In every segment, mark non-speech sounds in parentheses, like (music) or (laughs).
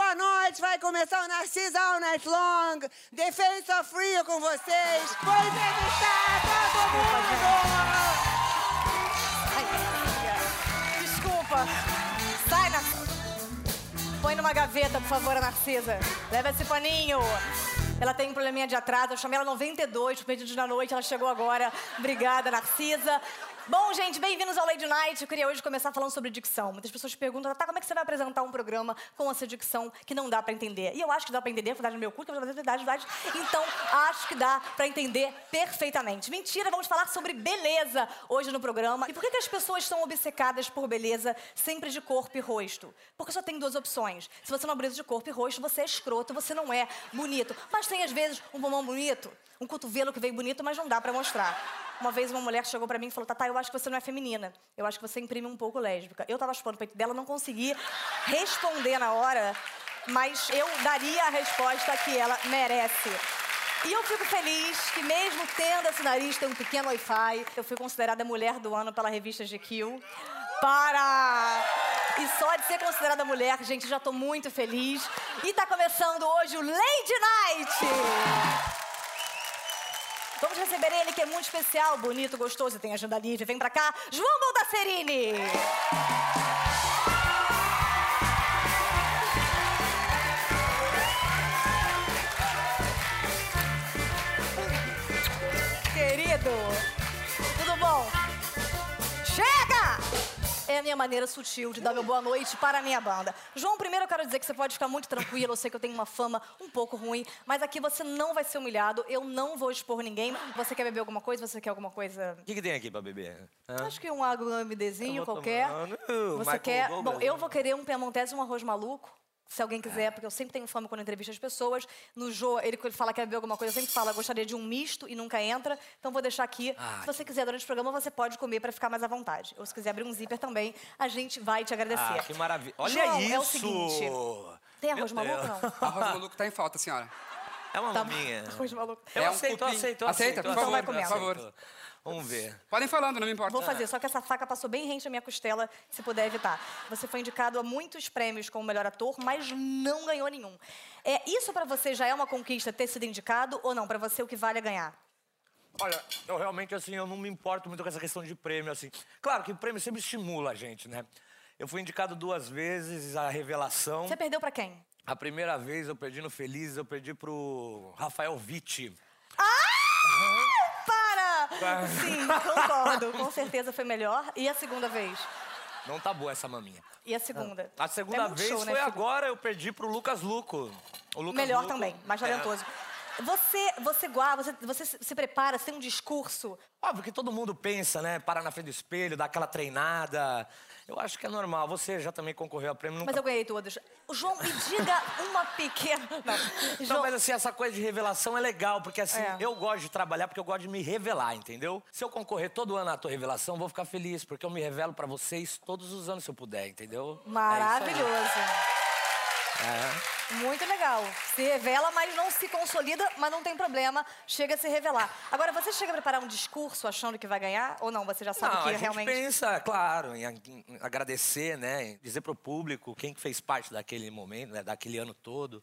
boa noite. Vai começar o Narcisa All Night Long. The Face of Rio com vocês. Vou entrevistar todo mundo. Desculpa. Sai, Narcisa. Põe numa gaveta, por favor, a Narcisa. Leva esse paninho. Ela tem um probleminha de atraso. Eu chamei ela 92, pedido na noite. Ela chegou agora. Obrigada, Narcisa. Bom, gente, bem-vindos ao Lady Night. Eu queria hoje começar falando sobre dicção. Muitas pessoas perguntam, tá, como é que você vai apresentar um programa com essa dicção que não dá pra entender? E eu acho que dá pra entender, verdade no meu cu, que é verdade, verdade. Então, acho que dá pra entender perfeitamente. Mentira, vamos falar sobre beleza hoje no programa. E por que, que as pessoas estão obcecadas por beleza sempre de corpo e rosto? Porque só tem duas opções. Se você não é de corpo e rosto, você é escroto, você não é bonito. Mas tem, às vezes, um bombom bonito, um cotovelo que veio bonito, mas não dá pra mostrar. Uma vez uma mulher chegou pra mim e falou: Tatá, eu acho que você não é feminina. Eu acho que você imprime um pouco lésbica. Eu tava chupando o peito dela, não consegui responder na hora, mas eu daria a resposta que ela merece. E eu fico feliz que, mesmo tendo esse nariz, tem um pequeno Wi-Fi, eu fui considerada mulher do ano pela revista GQ. Para! E só de ser considerada mulher, gente, já tô muito feliz. E tá começando hoje o Lady Night! Vamos receber ele, que é muito especial, bonito, gostoso tem agenda livre. Vem pra cá, João Baldacerini! Querido, É a minha maneira sutil de dar meu boa noite para a minha banda. João, primeiro eu quero dizer que você pode ficar muito tranquilo. Eu sei que eu tenho uma fama um pouco ruim, mas aqui você não vai ser humilhado. Eu não vou expor ninguém. Você quer beber alguma coisa? Você quer alguma coisa? O que, que tem aqui pra beber? Hã? Acho que um Eu vou qualquer. tomando. Você Michael quer? Douglas. Bom, eu vou querer um Piemontese e um arroz maluco. Se alguém quiser, porque eu sempre tenho fama quando entrevisto as pessoas. No Jô, ele, fala que quer beber alguma coisa, eu sempre falo, eu gostaria de um misto e nunca entra. Então vou deixar aqui. Ah, se você quiser, durante o programa, você pode comer para ficar mais à vontade. Ou se quiser abrir um zíper também, a gente vai te agradecer. Ah, que maravilha. Olha João, isso! é o seguinte. Tem arroz Meu maluco, Deus. não? (laughs) Arroz maluco tá em falta, senhora. É uma Tá maminha. Arroz maluco. Eu É um aceito, Aceita, aceito. por favor, aceito, por eu favor. Vamos ver. Podem falando, não me importa. Vou fazer, só que essa faca passou bem rente na minha costela, se puder evitar. Você foi indicado a muitos prêmios como melhor ator, mas não ganhou nenhum. É, isso pra você já é uma conquista ter sido indicado ou não? Pra você o que vale é ganhar? Olha, eu realmente, assim, eu não me importo muito com essa questão de prêmio, assim. Claro que o prêmio sempre estimula a gente, né? Eu fui indicado duas vezes a revelação. Você perdeu pra quem? A primeira vez eu perdi no Feliz, eu perdi pro Rafael Vitti. Para! Sim, concordo. Com certeza foi melhor. E a segunda vez? Não tá boa essa maminha. E a segunda? A segunda É vez show, né, foi agora, eu perdi pro Lucas Luco. O Lucas Melhor Luco- também, mais É. Você, você guarda, você, você se prepara, você tem um discurso. Óbvio que todo mundo pensa, né? Parar na frente do espelho, dar aquela treinada. Eu acho que é normal. Você já também concorreu a prêmio. Nunca... Mas eu ganhei todos. João, me diga (laughs) uma pequena. Não, Não, João, mas assim, essa coisa de revelação é legal, porque assim, É. eu gosto de trabalhar porque eu gosto de me revelar, entendeu? Se eu concorrer todo ano à tua revelação, eu vou ficar feliz, porque eu me revelo pra vocês todos os anos se eu puder, entendeu? maravilhoso. É isso aí. Muito legal. Se revela, mas não se consolida, mas não tem problema. Chega a se revelar. Agora, você chega a preparar um discurso achando que vai ganhar? Ou não? Você já sabe Não, que a gente realmente. pensa, claro, em, agradecer, né? Em dizer pro público quem que fez parte daquele momento, né? daquele ano todo.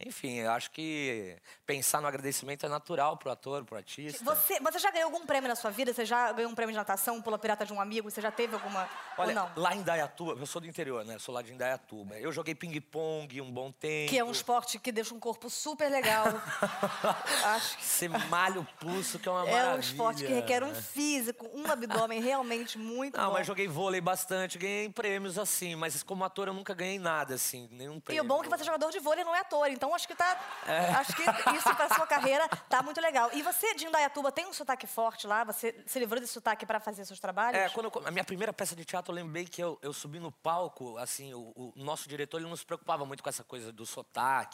Enfim, eu acho que pensar no agradecimento é natural pro ator, pro artista. Você, você já ganhou algum prêmio na sua vida? Você já ganhou um prêmio de natação, pula pirata de um amigo? Você já teve alguma. Olha, lá em Dayatuba, eu sou do interior, né? Eu sou lá de Indaiatuba. Eu joguei ping-pong um bom tempo. Que é um esporte que deixa um corpo super legal. (laughs) Acho que Você malha o pulso, que é uma é maravilha. um esporte que requer um físico, um abdômen realmente muito Não, bom. mas joguei vôlei bastante, ganhei prêmios assim, mas como ator eu nunca ganhei nada, assim, nenhum E prêmio. o bom é que você é jogador de vôlei e não é ator, então acho que tá. É. Acho que isso pra sua carreira tá muito legal. E você, de Indaiatuba, tem um sotaque forte lá? Você se livrou desse sotaque pra fazer seus trabalhos? É, quando eu- a minha primeira peça de teatro, eu lembrei que eu, eu subi no palco, assim, o, o nosso diretor, ele não se preocupava muito com essa coisa do sotaque,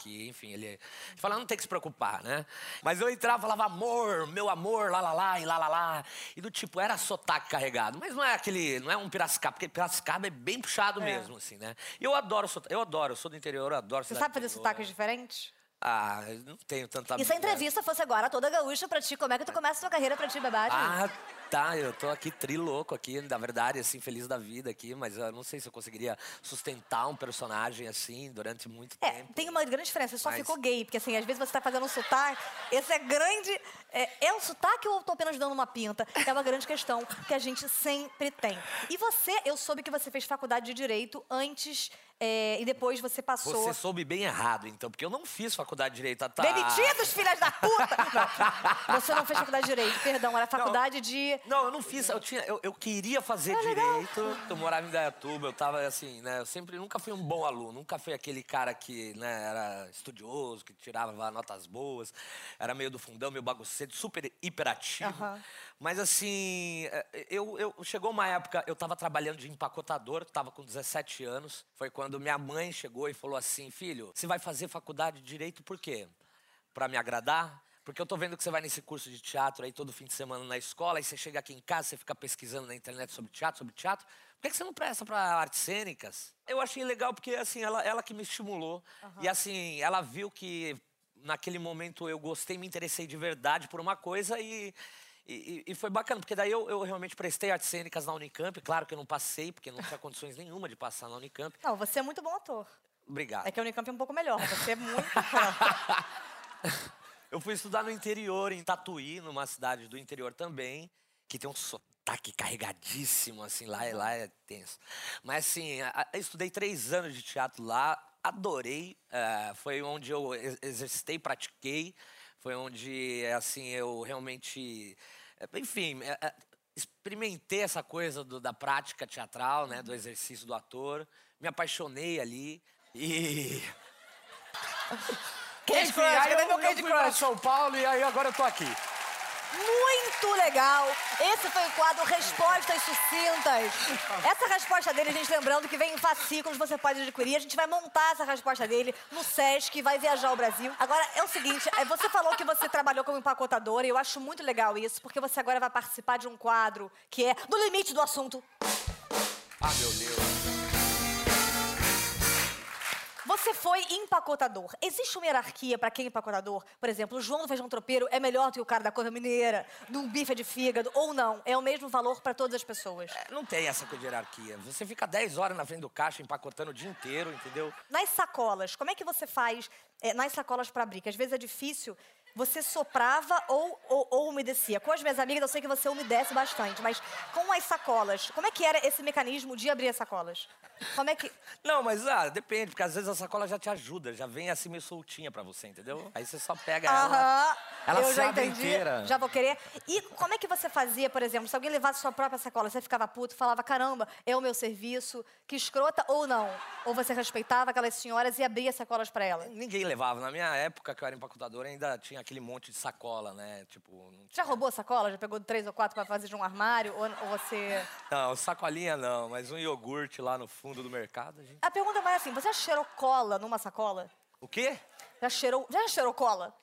enfim, ele, ele falava, não tem que se preocupar, né? Mas eu entrava e falava, amor, meu amor, lá, lá, lá, e lá, lá, lá. E do tipo, era sotaque carregado, mas não é aquele, não é um Piracicaba, porque Piracicaba é bem puxado mesmo, assim, né? E eu adoro sotaque, eu adoro, eu sou do interior, eu adoro Você sabe fazer sotaques diferentes? Ah, não tenho tanta E se a entrevista fosse agora toda gaúcha pra ti, como é que tu começa a tua carreira pra ti, Bebate? Ah, tá, eu tô aqui trilouco aqui, na verdade, assim, feliz da vida aqui, mas eu não sei se eu conseguiria sustentar um personagem assim durante muito É, tempo. tem uma grande diferença, você só Mas- ficou gay, porque assim, às vezes você tá fazendo um sotaque, esse é grande. É, é um sotaque ou eu tô apenas dando uma pinta? É uma grande questão que a gente sempre tem. E você, eu soube que você fez faculdade de Direito antes é, e depois você passou. Você soube bem errado, então, porque eu não fiz faculdade de direito, tá? Demitidos, filhas da puta! Não, você não fez faculdade de Direito, perdão, era faculdade de. Não, eu não fiz. Eu, tinha, eu, eu queria fazer direito. Eu morava em Dayatuba, eu tava assim, né? Eu sempre nunca fui um bom aluno, nunca fui aquele cara que né, era estudioso, que tirava notas boas, era meio do fundão, meio bagunceiro, super hiperativo. Aham. Mas assim, é, eu, eu chegou uma época, eu tava trabalhando de empacotador, tava com 17 anos. Foi quando minha mãe chegou e falou assim: filho, você vai fazer faculdade de direito por quê? Pra me agradar? Porque eu tô vendo que você vai nesse curso de teatro aí todo fim de semana na escola, aí você chega aqui em casa, você fica pesquisando na internet sobre teatro, sobre teatro. Por que que você não presta pra artes cênicas? Eu achei legal porque, assim, ela, ela que me estimulou. E, assim, ela viu que naquele momento eu gostei, me interessei de verdade por uma coisa e, e, e foi bacana, porque daí eu, eu realmente prestei artes cênicas na Unicamp. Claro que eu não passei, porque não tinha condições nenhuma de passar na Unicamp. Não, você é muito bom ator. Obrigado. É que a Unicamp é um pouco melhor, você é muito. (laughs) Eu fui estudar no interior, em Tatuí, numa cidade do interior também, que tem um sotaque carregadíssimo, assim, lá, é- lá é tenso. Mas, assim, estudei três anos de teatro lá, adorei. eh, foi onde eu ex- exercitei, pratiquei. Foi onde, assim, eu realmente... eh, Enfim, eh, eh, experimentei essa coisa do- da prática teatral, né, do exercício do ator. Me apaixonei ali e... (laughs) Candy Enfim, Crush, cadê eu, meu eu Candy fui pra Crush? São Paulo e aí agora eu tô aqui. Muito legal! Esse foi o quadro Respostas Sucintas. Essa resposta dele, a gente lembrando que vem em fascículos, você pode adquirir. A gente vai montar essa resposta dele no Sesc, vai viajar ao Brasil. Agora, é o seguinte, é, você falou que você trabalhou como empacotadora e eu acho muito legal isso, porque você agora vai participar de um quadro que é No Limite do Assunto. Ah, meu Deus. Você foi empacotador. Existe uma hierarquia pra quem é empacotador? Por exemplo, o João do feijão tropeiro é melhor do que o cara da couve mineira, do bife de fígado, ou não? É o mesmo valor pra todas as pessoas. É, Não tem essa coisa de hierarquia. Você fica 10 horas na frente do caixa empacotando o dia inteiro, entendeu? Nas sacolas, como é que você faz é, nas sacolas para abrir? Que às vezes é difícil. Você soprava ou, ou, ou umedecia? Com as minhas amigas, eu sei que você umedece bastante, mas com as sacolas, como é que era esse mecanismo de abrir as sacolas? Como é que. (laughs) Não, mas ah, depende, porque às vezes a sacola já te ajuda, já vem assim meio soltinha pra você, entendeu? Aí você só pega ela. Aham, ela eu já entendi, inteira. já vou querer. E como é que você fazia, por exemplo, se alguém levasse sua própria sacola, você ficava puto, falava, caramba, é o meu serviço, que escrota ou não? Ou você respeitava aquelas senhoras e abria sacolas para elas? Ninguém levava. Na minha época, que eu era empacotador, ainda tinha aquele monte de sacola, né? Tipo. Não, Já roubou sacola? Já pegou três ou quatro para fazer de um armário? Ou, ou você. não, sacolinha não, mas um iogurte lá no fundo do mercado, a gente. A pergunta vai assim: você já cheirou cola numa sacola? O quê? Já cheirou, já cheirou cola?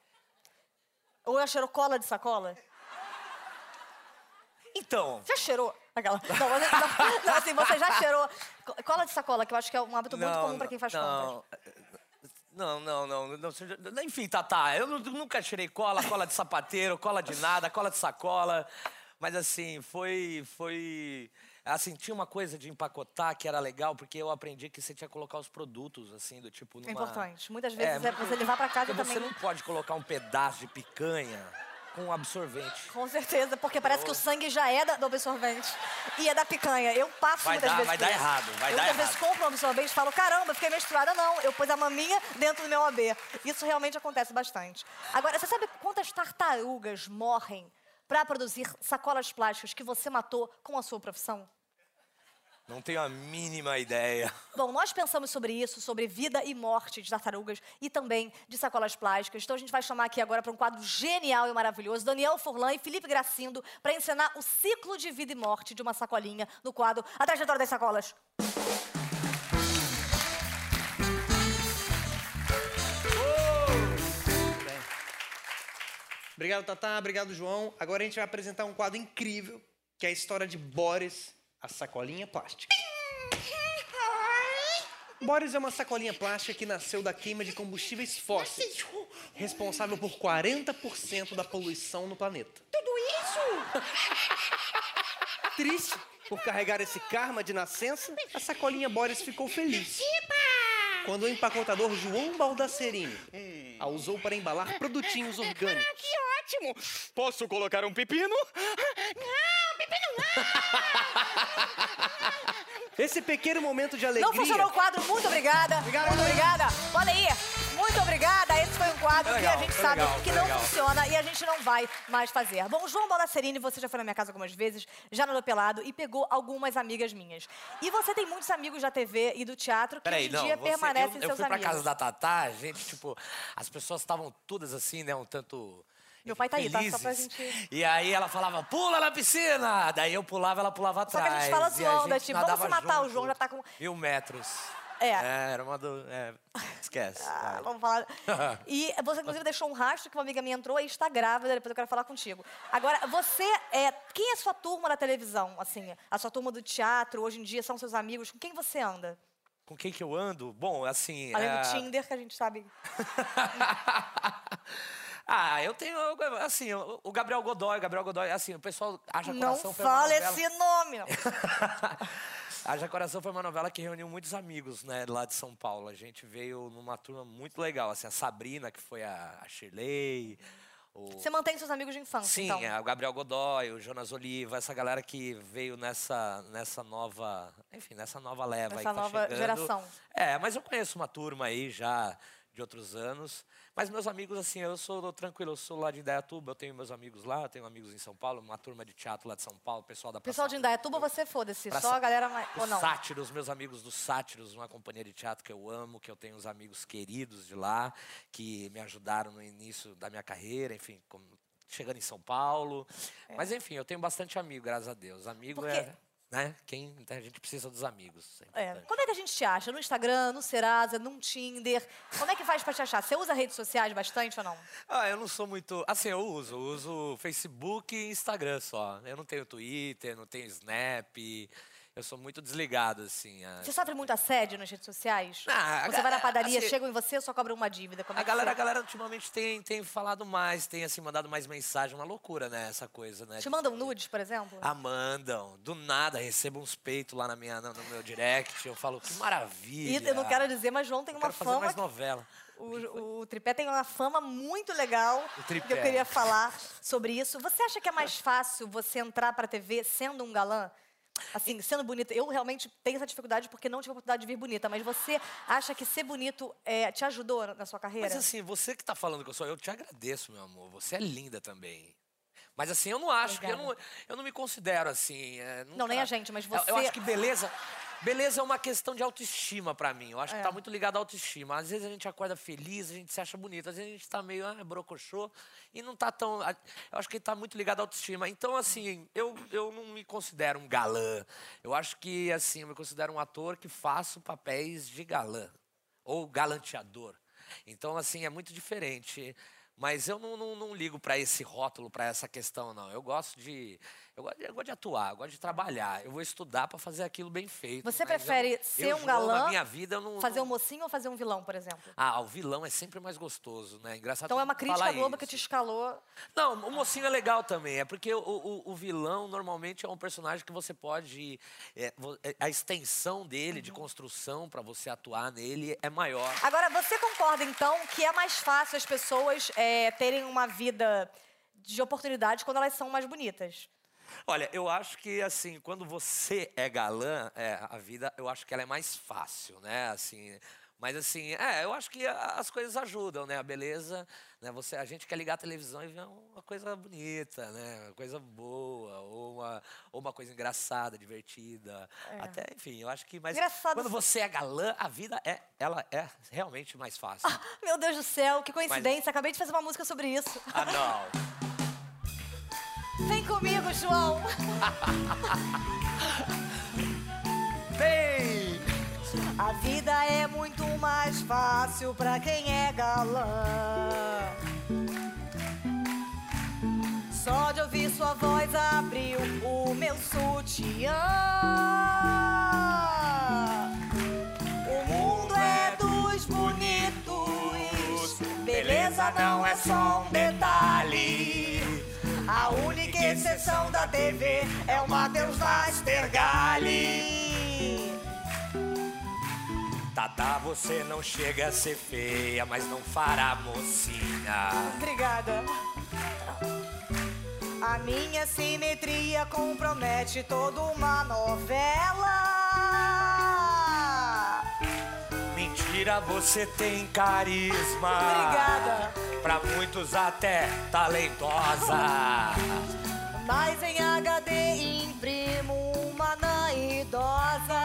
Ou já cheirou cola de sacola? Então. Já cheirou? Aquela. Não, você, não, não, assim, você já cheirou co- cola de sacola, que eu acho que é um hábito muito comum para quem faz não, compras. Não, não, não, não. Enfim, Tatá, eu nu- nunca tirei cola, cola de sapateiro, cola de nada, cola de sacola. Mas assim, foi. foi assim, tinha uma coisa de empacotar que era legal, porque eu aprendi que você tinha que colocar os produtos, assim, do tipo. Numa... É importante. Muitas vezes é, muito- você levar para casa porque também. Você não pode colocar um pedaço de picanha com absorvente. Com certeza, porque parece que o sangue já é da- do absorvente e é da picanha. Eu passo Vai muitas dar- vezes. vai dar errado, vai eu dar muitas vezes errado. compro um absorvente e falo, caramba, fiquei menstruada. Não, eu pus a maminha dentro do meu AB. Isso realmente acontece bastante. Agora, você sabe quantas tartarugas morrem para produzir sacolas plásticas que você matou com a sua profissão? Não tenho a mínima ideia. Bom, nós pensamos sobre isso, sobre vida e morte de tartarugas e também de sacolas plásticas. Então a gente vai chamar aqui agora para um quadro genial e maravilhoso, Daniel Furlan e Felipe Gracindo, para ensinar o ciclo de vida e morte de uma sacolinha no quadro A Trajetória das Sacolas. Obrigado, Tatá. Obrigado, João. Agora a gente vai apresentar um quadro incrível, que é a história de Boris, a sacolinha plástica. Boris é uma sacolinha plástica que nasceu da queima de combustíveis fósseis, responsável por 40% da poluição no planeta. Tudo isso? (laughs) Triste por carregar esse karma de nascença, a sacolinha Boris ficou feliz. Quando o empacotador João Baldacerini a usou para embalar produtinhos orgânicos. Que ótimo! Posso colocar um pepino? Não, pepino (laughs) Esse pequeno momento de alegria. Não funcionou o quadro, muito obrigada. Obrigado, muito obrigada. Olha aí, muito obrigada. Esse foi um quadro Foi legal, que a gente sabe legal, que não legal. funciona e a gente não vai mais fazer. Bom, João Balacerini, você já foi na minha casa algumas vezes, já nadou pelado e pegou algumas amigas minhas. E você tem muitos amigos da TV e do teatro que Peraí, hoje em dia você- permanecem eu, eu seus fui pra amigos. casa da Tatá, gente, tipo, as pessoas estavam todas assim, né, um tanto. Meu pai tá aí, tá? Só pra gente- E aí ela falava, pula na piscina! Daí eu pulava, ela pulava Só atrás. que a gente fala zoando, é tipo, vamos se matar, o junto. João já tá com- Mil metros. É. era uma do... É, esquece. Ah, vamos falar. (laughs) E você, inclusive, deixou um rastro que uma amiga minha entrou e está grávida, depois eu quero falar contigo. Agora, você é. Quem é a sua turma da televisão? Assim, a sua turma do teatro, hoje em dia, são seus amigos? Com quem você anda? Com quem que eu ando? Bom, assim... Além é, do Tinder, que a gente sabe. (laughs) ah, eu tenho, assim, o Gabriel Godoy, o Gabriel Godoy, assim, o pessoal acha Não coração foi fala esse nome. (laughs) Haja Coração foi uma novela que reuniu muitos amigos, né, lá de São Paulo. A gente veio numa turma muito legal, assim, a Sabrina, que foi a, a Shirley, o... Você mantém seus amigos de infância, Sim, então. é, o Gabriel Godoy, o Jonas Oliva, essa galera que veio nessa, nessa nova, enfim, nessa nova leva que tá nova chegando. geração. É, mas eu conheço uma turma aí já de outros anos. Mas meus amigos, assim, eu sou tranquilo, eu sou lá de Indaiatuba, eu tenho meus amigos lá, eu tenho amigos em São Paulo, uma turma de teatro lá de São Paulo, pessoal da Pessoal de Praça- Indaiatuba, você foda-se. Só a galera mais. Ou os não? Sátiros, meus amigos dos Sátiros, uma companhia de teatro que eu amo, que eu tenho uns amigos queridos de lá, que me ajudaram no início da minha carreira, enfim, como- chegando em São Paulo. Mas enfim, eu tenho bastante amigo, graças a Deus. Amigo Por quê? é. Né? Quem, a gente precisa dos amigos. É É. Como é que a gente te acha? No Instagram, no Serasa, no Tinder? Como é que faz pra te achar? Você usa redes sociais bastante ou não? Ah, eu não sou muito. Assim, eu uso. Eu uso Facebook e Instagram só. Eu não tenho Twitter, não tenho Snap. Eu sou muito desligado, assim. a- Você sofre muito assédio nas redes sociais? Ah, você vai na padaria, assim- chegam em você só cobram uma dívida. Como é A que galera, a galera ultimamente tem, tem falado mais, tem assim, mandado mais mensagem, uma loucura, né? Essa coisa, né? Te mandam nudes, por exemplo? Ah, mandam. Do nada, recebo uns peitos lá na minha, no, meu direct. Eu falo, que maravilha. E eu não quero dizer, mas João tem uma quero fazer fama. mais novela. O, o tripé tem uma fama muito legal. O tripé. Que eu queria falar sobre isso. Você acha que é mais fácil você entrar pra TV sendo um galã? Assim, sendo bonita. Eu realmente tenho essa dificuldade porque não tive a oportunidade de vir bonita. Mas você acha que ser bonito é, te ajudou na sua carreira? Mas assim, você que tá falando que eu sou, eu te agradeço, meu amor. Você é linda também. Mas assim, eu não acho, que eu não, eu não me considero assim. é, Não, nem nunca- a gente, mas Eu- Eu, você- acho que beleza. Beleza é uma questão de autoestima pra mim. Eu acho É. que tá muito ligado à autoestima. Às vezes a gente acorda feliz, a gente se acha bonito. Às vezes a gente tá meio ah, brocochô e não tá tão. Eu acho que tá muito ligado à autoestima. Então, assim, eu, eu não me considero um galã. Eu acho que, assim, eu me considero um ator que faço papéis de galã ou galanteador. Então, assim, é muito diferente. Mas eu não, não, não ligo para esse rótulo, para essa questão, não. Eu gosto de. Eu gosto de, eu gosto de atuar, eu gosto de trabalhar. Eu vou estudar para fazer aquilo bem feito. Você eu prefere não- ser eu, um galã, Na minha vida, eu não. Fazer um mocinho ou fazer um vilão, por exemplo? Ah, o vilão é sempre mais gostoso, né? Engraçado. Então é uma crítica Globo que te escalou. Não, o mocinho é legal também. É porque o, o, o vilão normalmente é um personagem que você pode. é, é, a extensão dele, Uhum. de construção para você atuar nele, é maior. Agora, você concorda, então, que é mais fácil as pessoas é, terem uma vida de oportunidades quando elas são mais bonitas? Olha, eu acho que assim, quando você é galã, é, a vida, eu acho que ela é mais fácil, né? Assim, mas assim, é, eu acho que as coisas ajudam, né? A beleza, né? Você, a gente quer ligar a televisão e ver uma coisa bonita, né? Uma coisa boa, ou uma, ou uma coisa engraçada, divertida. Até, enfim, eu acho que mas Engraçado quando você é galã, a vida é, ela é realmente mais fácil. Meu Deus do céu, que coincidência. Acabei de fazer uma música sobre isso. ah, não. (laughs) Vem comigo, João. (laughs) Vem! A vida é muito mais fácil pra quem é galã. Só de ouvir sua voz abriu o meu sutiã. O mundo é dos bonitos. Beleza não é só um detalhe. A única exceção da TV é o Matheus Nastergalli. Tata, você não chega a ser feia, mas não fará mocinha. Obrigada. A minha simetria compromete toda uma novela. Mentira, você tem carisma. Obrigada. Pra muitos até talentosa. Mas em HD imprimo uma na idosa.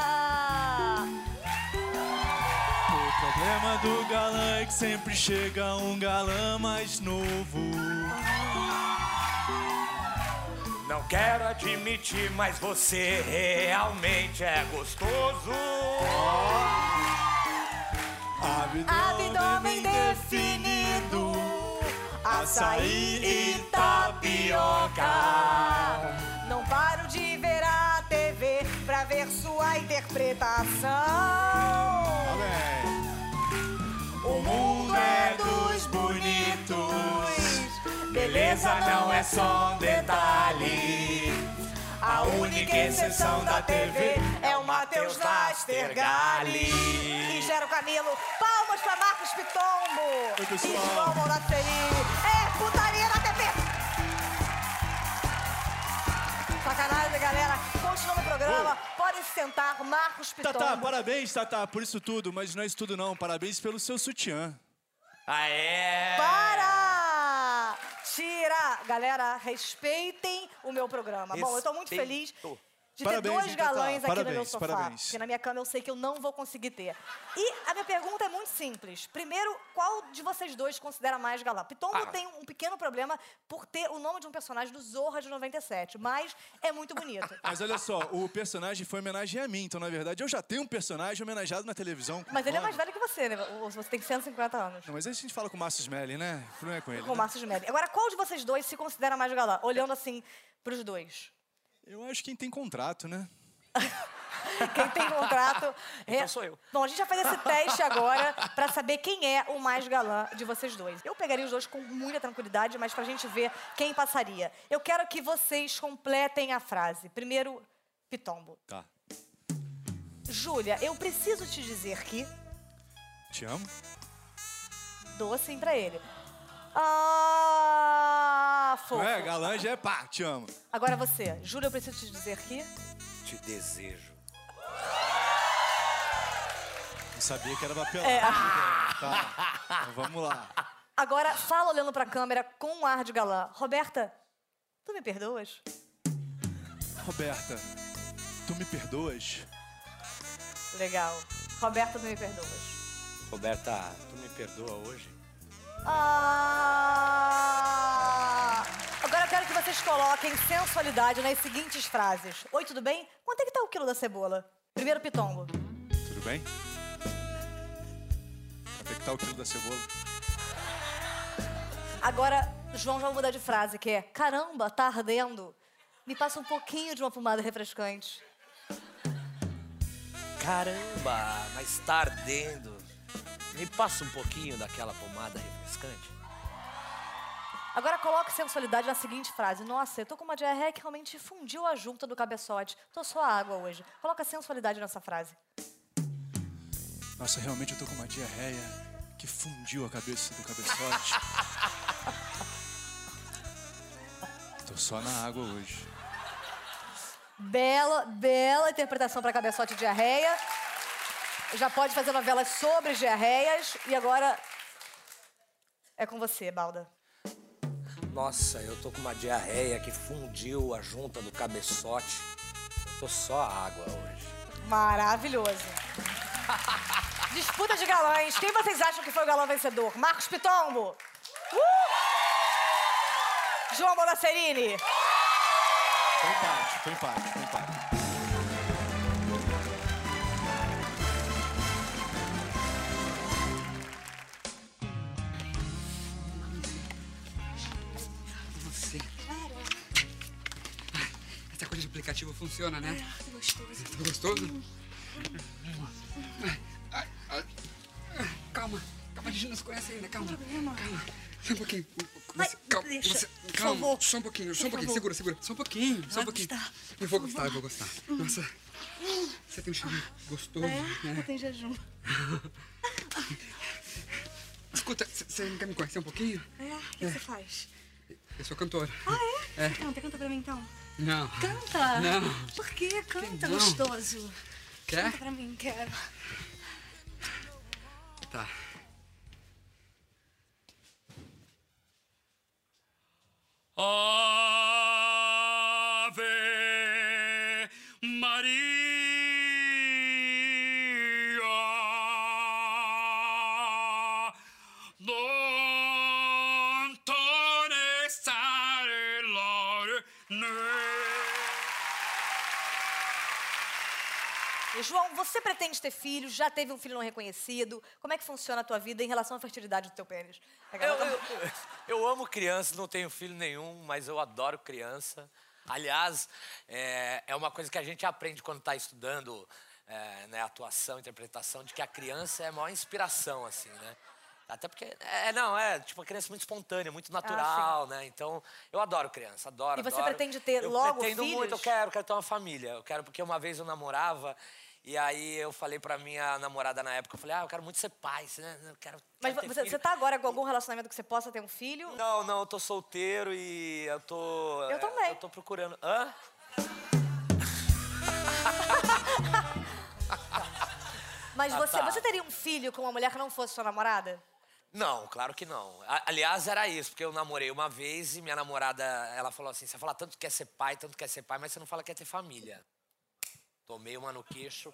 O problema do galã é que sempre chega um galã mais novo. Não quero admitir, mas você realmente é gostoso. Abdômen definido, açaí e tapioca. Não paro de ver a TV pra ver sua interpretação. O mundo é dos bonitos. Beleza não é só um detalhe. A única exceção da TV é o Matheus Nastergalli. E Gero Camilo, palmas pra Marcos Pitombo. Oi, pessoal. E João Monaceri. É putaria na TV. Sacanagem, galera. Continua no programa. Pode se sentar, Marcos Pitombo. Tatá, parabéns, Tatá, por isso tudo, mas não é isso tudo não. Parabéns pelo seu sutiã. Aê! Para! Tira! Galera, respeitem o meu programa. Bom, eu tô muito feliz de Parabéns, ter dois galãs aqui no meu Parabéns, sofá. parabéns. Porque na minha cama eu sei que eu não vou conseguir ter. E a minha pergunta é muito simples. Primeiro, qual de vocês dois considera mais galã? Pitombo Ah. tem um pequeno problema por ter o nome de um personagem do Zorra de 97, mas é muito bonito. (laughs) Mas olha só, o personagem foi homenagem a mim, então na verdade eu já tenho um personagem homenageado na televisão. Mas ele é mais velho que você, né? Você tem 150 anos. Não, mas aí a gente fala com o Márcio Smelly, né? Não é com ele. Com o né? Márcio Smelly. Agora, qual de vocês dois se considera mais galã? Olhando assim pros dois. Eu acho que quem tem contrato, né? (laughs) Quem tem contrato. Então é- sou eu. Bom, a gente vai fazer esse teste agora pra saber quem é o mais galã de vocês dois. Eu pegaria os dois com muita tranquilidade, mas pra gente ver quem passaria. Eu quero que vocês completem a frase. Primeiro, Pitombo. Tá. Júlia, eu preciso te dizer que. Te amo. Dou assim pra ele. Ah, fofo. Não é? Galã já é pá, te amo. Agora você. Júlia, eu preciso te dizer que. Te desejo. Não sabia que era papel. É. Tá. Então vamos lá. Agora, fala olhando pra câmera com um ar de galã. Roberta, tu me perdoas? Roberta, tu me perdoas? Legal. Roberta, tu me perdoas? Roberta, tu me perdoa hoje? Ah! Agora eu quero que vocês coloquem sensualidade nas seguintes frases. Oi, tudo bem? Quanto é que tá o quilo da cebola? Primeiro pitombo. Tudo bem? Quanto é que tá o quilo da cebola? Agora, João já vai mudar de frase, que é Caramba, tá ardendo. Me passa um pouquinho de uma pomada refrescante. Caramba, mas tá ardendo. Me passa um pouquinho daquela pomada refrescante. Agora coloque sensualidade na seguinte frase. Nossa, eu tô com uma diarreia que realmente fundiu a junta do cabeçote. Tô só água hoje. Coloca sensualidade nessa frase. Nossa, realmente eu tô com uma diarreia que fundiu a cabeça do cabeçote. (laughs) tô só na água hoje. Bela, bela interpretação para cabeçote e diarreia. Já pode fazer novelas sobre diarreias. E agora é com você, Balda. Nossa, eu tô com uma diarreia que fundiu a junta do cabeçote. Eu tô só água hoje. Maravilhoso. (laughs) Disputa de galãs. Quem vocês acham que foi o galã vencedor? Marcos Pitombo? Uh! João Bonacerini? Foi empate, foi empate, foi empate. Funciona, né? gostoso. Tá gostoso? Ai, ai, ai. Calma, calma, a gente não se conhece ainda, calma. Calma, só um pouquinho. Você- calma, deixa, você- calma, só um pouquinho, só Por um pouquinho, favor. segura, segura. Só um pouquinho, só um pouquinho. gostar, Eu vou gostar, eu vou gostar. Nossa, você tem um cheiro gostoso. É? né? Eu tenho jejum. (laughs) Escuta, você não quer me conhecer um pouquinho? É? O que você faz? Eu sou cantora. Ah, é? (laughs) Canta, canta pra mim então. Não. Canta! Não. Por quê? Canta, Não. gostoso. Quer? Canta pra mim, quero. Tá. Ave você pretende ter filhos? Já teve um filho não reconhecido? Como é que funciona a tua vida em relação à fertilidade do teu pênis? Eu, eu, eu amo criança, não tenho filho nenhum, mas eu adoro criança. Aliás, é, é uma coisa que a gente aprende quando está estudando é, né, atuação, interpretação, de que a criança é a maior inspiração, assim, né? Até porque, é, não, é tipo uma criança muito espontânea, muito natural, né? Então, eu adoro criança, adoro, E você adoro. pretende ter eu logo pretendo filhos? muito, eu quero, quero ter uma família. Eu quero, porque uma vez eu namorava, e aí eu falei pra minha namorada na época, eu falei, ah, eu quero muito ser pai, né? Eu quero, Mas quero você, filho. você tá agora com algum relacionamento que você possa ter um filho? Não, não, eu tô solteiro e eu tô. Eu também. Eu tô procurando. Hã? (laughs) Mas Ah, você, tá. você teria um filho com uma mulher que não fosse sua namorada? Não, claro que não. Aliás, era isso, porque eu namorei uma vez e minha namorada, ela falou assim: você fala tanto que quer ser pai, tanto que quer ser pai, mas você não fala que quer ter família. Tomei uma no queixo.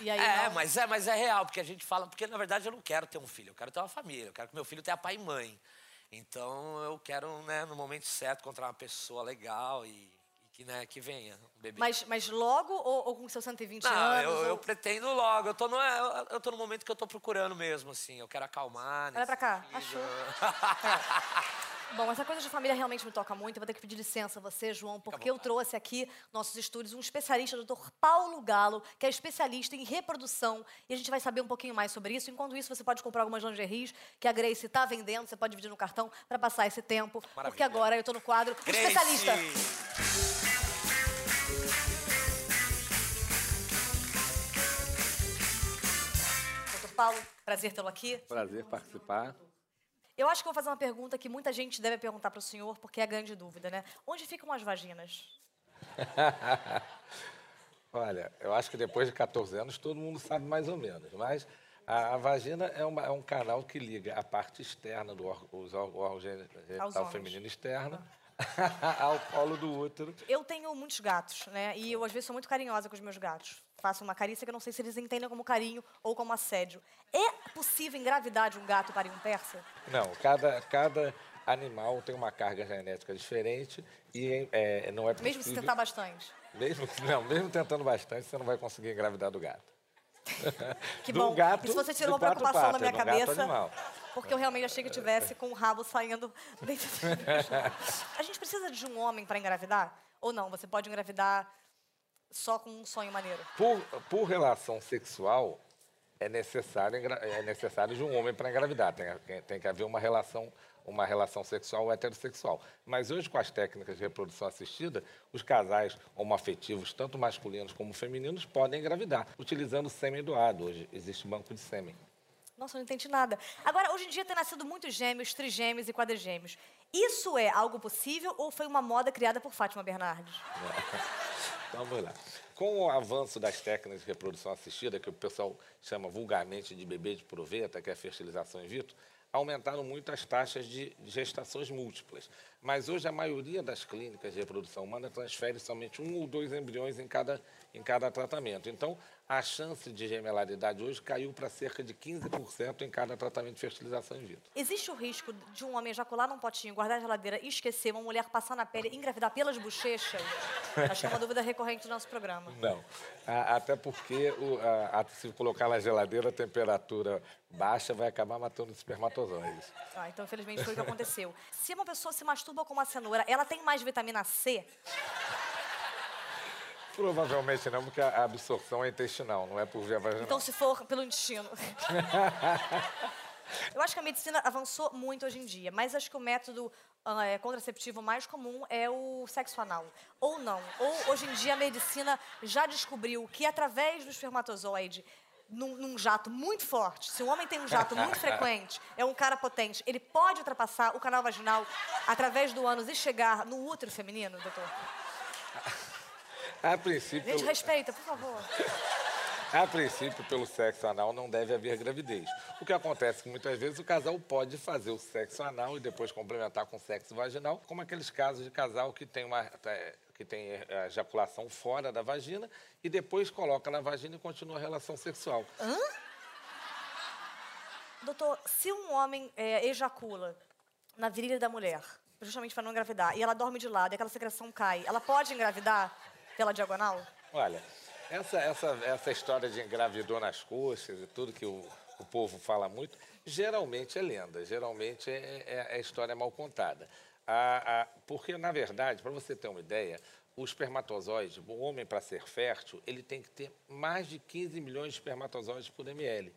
E aí é, não? mas é, mas é real, porque a gente fala, porque na verdade eu não quero ter um filho, eu quero ter uma família, eu quero que meu filho tenha pai e mãe. Então eu quero, né, no momento certo, encontrar uma pessoa legal e, e que, né, que venha, um bebê. Mas, mas logo ou, ou com seus 120 Não, anos? eu, eu ou- pretendo logo. Eu tô, no, eu, eu tô no momento que eu tô procurando mesmo, assim. Eu quero acalmar. Olha pra cá, achou? (laughs) Bom, essa coisa de família realmente me toca muito. Eu vou ter que pedir licença a você, João, porque eu trouxe aqui nossos estúdios um especialista, o Dr. Paulo Galo, que é especialista em reprodução. E a gente vai saber um pouquinho mais sobre isso. Enquanto isso, você pode comprar algumas lingeries que a Grace está vendendo. Você pode dividir no cartão para passar esse tempo. Porque Maravilha. agora eu tô no quadro Grace! Especialista. Dr. Paulo, prazer tê-lo aqui. Prazer participar. Eu acho que vou fazer uma pergunta que muita gente deve perguntar para o senhor, porque é grande dúvida, né? Onde ficam as vaginas? (laughs) Olha, eu acho que depois de 14 anos todo mundo sabe mais ou menos, mas a, a vagina é, uma- é um canal que liga a parte externa do órgão, genital feminino externo (laughs) ao colo do útero. Eu tenho muitos gatos, né? E eu, às vezes, sou muito carinhosa com os meus gatos. Faço uma carícia que eu não sei se eles entendem como carinho ou como assédio. É possível engravidar de um gato para um persa? Não, cada, cada animal tem uma carga genética diferente e é, não é possível... Mesmo se tentar bastante. Mesmo, não, mesmo tentando bastante, você não vai conseguir engravidar do gato. (laughs) Que Do bom. gato Isso você tirou uma preocupação da minha cabeça. Porque eu realmente achei que eu tivesse com o rabo saindo dentro do (laughs) A gente precisa de um homem para engravidar? Ou não? Você pode engravidar só com um sonho maneiro? Por, por relação sexual, é necessário, é necessário de um homem para engravidar. Tem, tem que haver uma relação, uma relação sexual heterossexual. Mas hoje, com as técnicas de reprodução assistida, os casais homoafetivos, tanto masculinos como femininos, podem engravidar, utilizando sêmen doado. Hoje existe banco de sêmen. Nossa, eu não entendi nada. Agora, hoje em dia tem nascido muitos gêmeos, trigêmeos e quadrigêmeos. Isso é algo possível ou foi uma moda criada por Fátima Bernardes? (laughs) Então, vamos lá. Com o avanço das técnicas de reprodução assistida, que o pessoal chama vulgarmente de bebê de proveta, que é a fertilização in vitro, aumentaram muito as taxas de gestações múltiplas. Mas hoje a maioria das clínicas de reprodução humana transfere somente um ou dois embriões em cada, em cada tratamento. Então, a chance de gemelaridade hoje caiu para cerca de 15% em cada tratamento de fertilização in vitro. Existe o risco de um homem ejacular num potinho, guardar na geladeira e esquecer, uma mulher passar na pele e engravidar pelas bochechas? Acho que é uma dúvida recorrente do nosso programa. Não. Até porque o- a- a- se colocar na geladeira a temperatura baixa vai acabar matando os espermatozoides. Ah, então, infelizmente, foi o que aconteceu. Se uma pessoa se masturba com uma cenoura, ela tem mais vitamina C? Provavelmente não, porque a absorção é intestinal, não é por via vaginal. Então, se for pelo intestino. (laughs) Eu acho que a medicina avançou muito hoje em dia, mas acho que o método é, contraceptivo mais comum é o sexo anal. Ou não. Ou hoje em dia a medicina já descobriu que através do espermatozoide, num, num jato muito forte, se o homem tem um jato muito (laughs) frequente, é um cara potente, ele pode ultrapassar o canal vaginal através do ânus e chegar no útero feminino, doutor? A princípio, Gente, respeita, por favor. a princípio, pelo sexo anal não deve haver gravidez. O que acontece é que muitas vezes o casal pode fazer o sexo anal e depois complementar com sexo vaginal, como aqueles casos de casal que tem uma é, que tem é, ejaculação fora da vagina e depois coloca na vagina e continua a relação sexual. Hã? Doutor, se um homem é, ejacula na virilha da mulher, justamente para não engravidar, e ela dorme de lado e aquela secreção cai, ela pode engravidar pela diagonal? Olha, essa, essa, essa história de engravidou nas coxas e tudo que o, o povo fala muito, geralmente é lenda, geralmente é, é, é história mal contada. A, a, porque, na verdade, para você ter uma ideia, o espermatozoide, o homem para ser fértil, ele tem que ter mais de 15 milhões de espermatozoides por ml.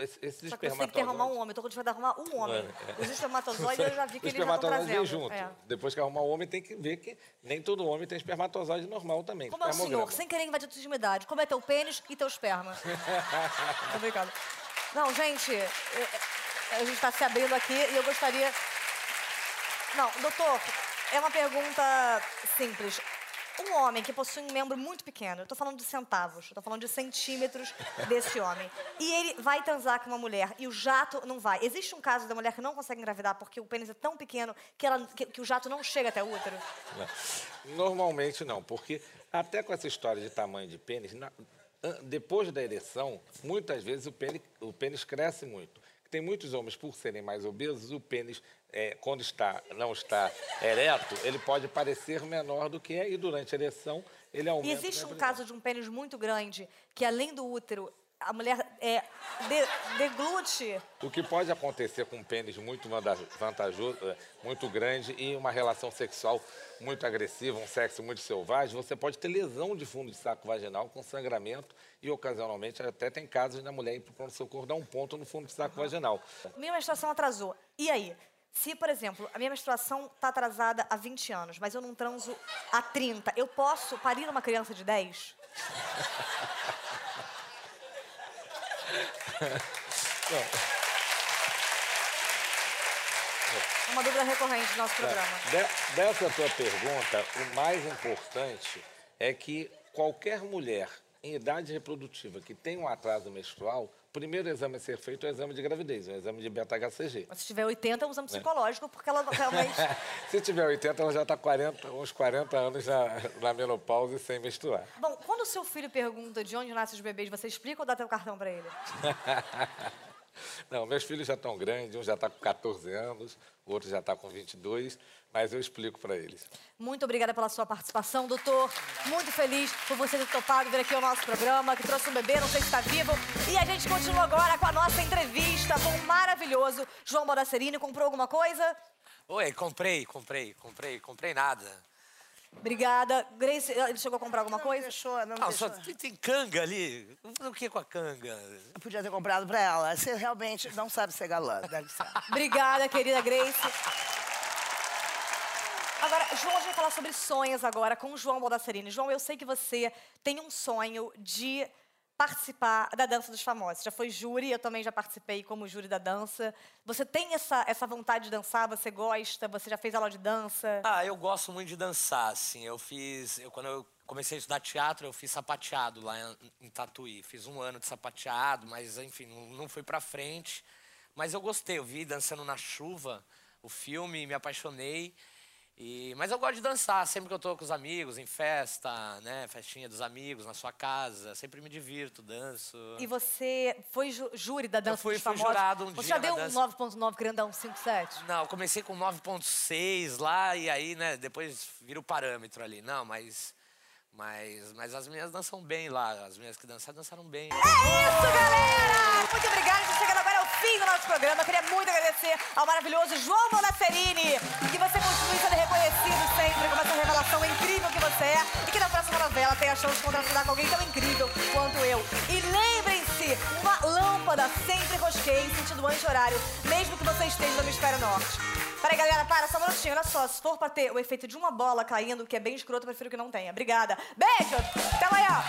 Esse- Esses Só que você tem que ter arrumar um homem. Tô com dificuldade de arrumar um homem. Os espermatozoides (laughs) eu já vi que eles já estão espermatozoide vem trazendo. junto. É. Depois que arrumar o homem, tem que ver que nem todo homem tem espermatozoide normal também. Como é o senhor, sem querer invadir tua intimidade, como é teu pênis e teu esperma? (laughs) Brincando. Não, gente, é- é- a gente está se abrindo aqui e eu gostaria... Não, doutor, é uma pergunta simples. Um homem que possui um membro muito pequeno, eu tô falando de centavos, eu tô falando de centímetros desse homem, e ele vai transar com uma mulher e o jato não vai. Existe um caso da mulher que não consegue engravidar porque o pênis é tão pequeno que, ela, que, que o jato não chega até o útero? Normalmente não, porque até com essa história de tamanho de pênis, na- depois da ereção, muitas vezes o pênis, o pênis cresce muito. Tem muitos homens, por serem mais obesos, o pênis, é, quando está, não está ereto, ele pode parecer menor do que é, e durante a ereção ele aumenta. E existe um caso de um pênis muito grande que, além do útero, a mulher é, de- deglute. O que pode acontecer com um pênis muito vantajoso, é, muito grande e uma relação sexual muito agressiva, um sexo muito selvagem, você pode ter lesão de fundo de saco vaginal com sangramento e ocasionalmente até tem casos da mulher ir para o pronto-socorro dar um ponto no fundo de saco vaginal. Minha menstruação atrasou. E aí? Se, por exemplo, a minha menstruação está atrasada há 20 anos, mas eu não transo há 30, eu posso parir uma criança de 10? É uma dúvida recorrente do nosso programa. De- dessa tua pergunta, o mais importante é que qualquer mulher em idade reprodutiva que tem um atraso menstrual, primeiro exame a ser feito é o exame de gravidez, o exame de beta-HCG. Mas se tiver 80, é um exame psicológico, porque ela realmente... (laughs) Se tiver 80, ela já está 40, uns 40 anos na, na menopausa e sem menstruar. Bom, quando o seu filho pergunta de onde nascem os bebês, você explica ou dá teu cartão pra ele? (laughs) (laughs) Não, meus filhos já estão grandes, um já está com 14 anos, o outro já está com 22, mas eu explico para eles. Muito obrigada pela sua participação, doutor. Muito feliz por você ter topado vir aqui ao nosso programa, que trouxe um bebê, não sei se está vivo. E a gente continua agora com a nossa entrevista com o maravilhoso João Bodacerini. Comprou alguma coisa? Oi, comprei, comprei, comprei, comprei nada. Obrigada. Grace, ele chegou a comprar alguma coisa? Fechou, não Não, fechou. só tem, tem canga ali. O que com a canga? Eu podia ter comprado pra ela. Você realmente não sabe ser galã, dá licença. (laughs) Obrigada, querida Grace. Agora, João, a gente vai falar sobre sonhos agora com o João Baldassarini. João, eu sei que você tem um sonho de participar da Dança dos Famosos. Já foi júri, eu também já participei como júri da dança. Você tem essa, essa vontade de dançar? Você gosta? Você já fez aula de dança? Ah, eu gosto muito de dançar, assim. Eu fiz. Eu, quando eu comecei a estudar teatro, eu fiz sapateado lá em, em Tatuí. Fiz um ano de sapateado, mas, enfim, não, não fui pra frente. Mas eu gostei, eu vi dançando na chuva o filme, me apaixonei. E, mas eu gosto de dançar, sempre que eu tô com os amigos, em festa, né? Festinha dos amigos, na sua casa. Sempre me divirto, danço. E você foi ju- júri da Dança fui- dos fui Famosos? jurado um você dia já deu um dança. 9.9 querendo dar um 5.7? Não, eu comecei com 9.6 lá e aí, né, depois vira o parâmetro ali. Não, mas mas mas as minhas dançam bem lá, as minhas que dançaram dançaram bem. É isso, galera! Muito obrigada, estamos chegando agora ao fim do nosso programa. Eu queria muito agradecer ao maravilhoso João Bonacerini. Que você continue sendo reconhecido sempre como essa revelação incrível que você é. E que na próxima novela tenha a chance de contracenar com alguém tão incrível quanto eu. E lembrem-se uma lâmpada sempre rosqueia em sentido anti-horário, mesmo que você esteja no hemisfério norte. Peraí, galera, para, só um minutinho. Olha só, se for pra ter o efeito de uma bola caindo, que é bem escroto, eu prefiro que não tenha. Obrigada. Beijo! Até amanhã!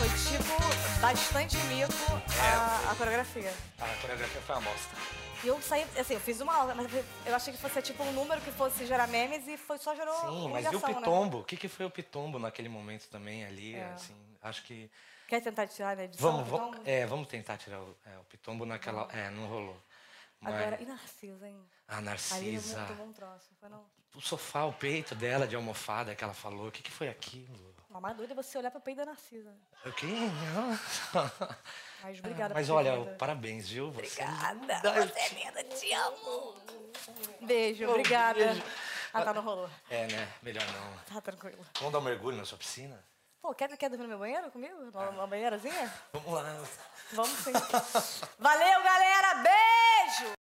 Foi tipo bastante mico a, a coreografia. A coreografia foi uma bosta. E eu saí, assim, eu fiz uma aula, mas eu achei que fosse tipo um número que fosse gerar memes e foi só gerou Sim, mas e o né? pitombo? O que, que foi o pitombo naquele momento também ali? É. Assim, acho que. Quer tentar tirar na edição? Vamos, vamos, é, vamos tentar tirar o, é, o pitombo naquela. É, não rolou. Mas- Agora, e Narcisa, hein? A Narcisa. tomou um troço, foi não? O sofá, o peito dela de almofada que ela falou. O que, que foi aquilo? Uma mais doida é você olhar pra peito da Narcisa. O quê? (laughs) Mas obrigada Mas olha, vindo. parabéns, viu? Você Obrigada, Dá- você é linda, te amo. Beijo, obrigada. beijo. Ah, tá, não rolou. É, né? Melhor não. Tá tranquilo. Vamos dar um mergulho na sua piscina? Pô, quer, quer dormir no meu banheiro comigo? uma ah. banheirazinha? Vamos lá, né? Vamos sim. Valeu, galera! Beijo!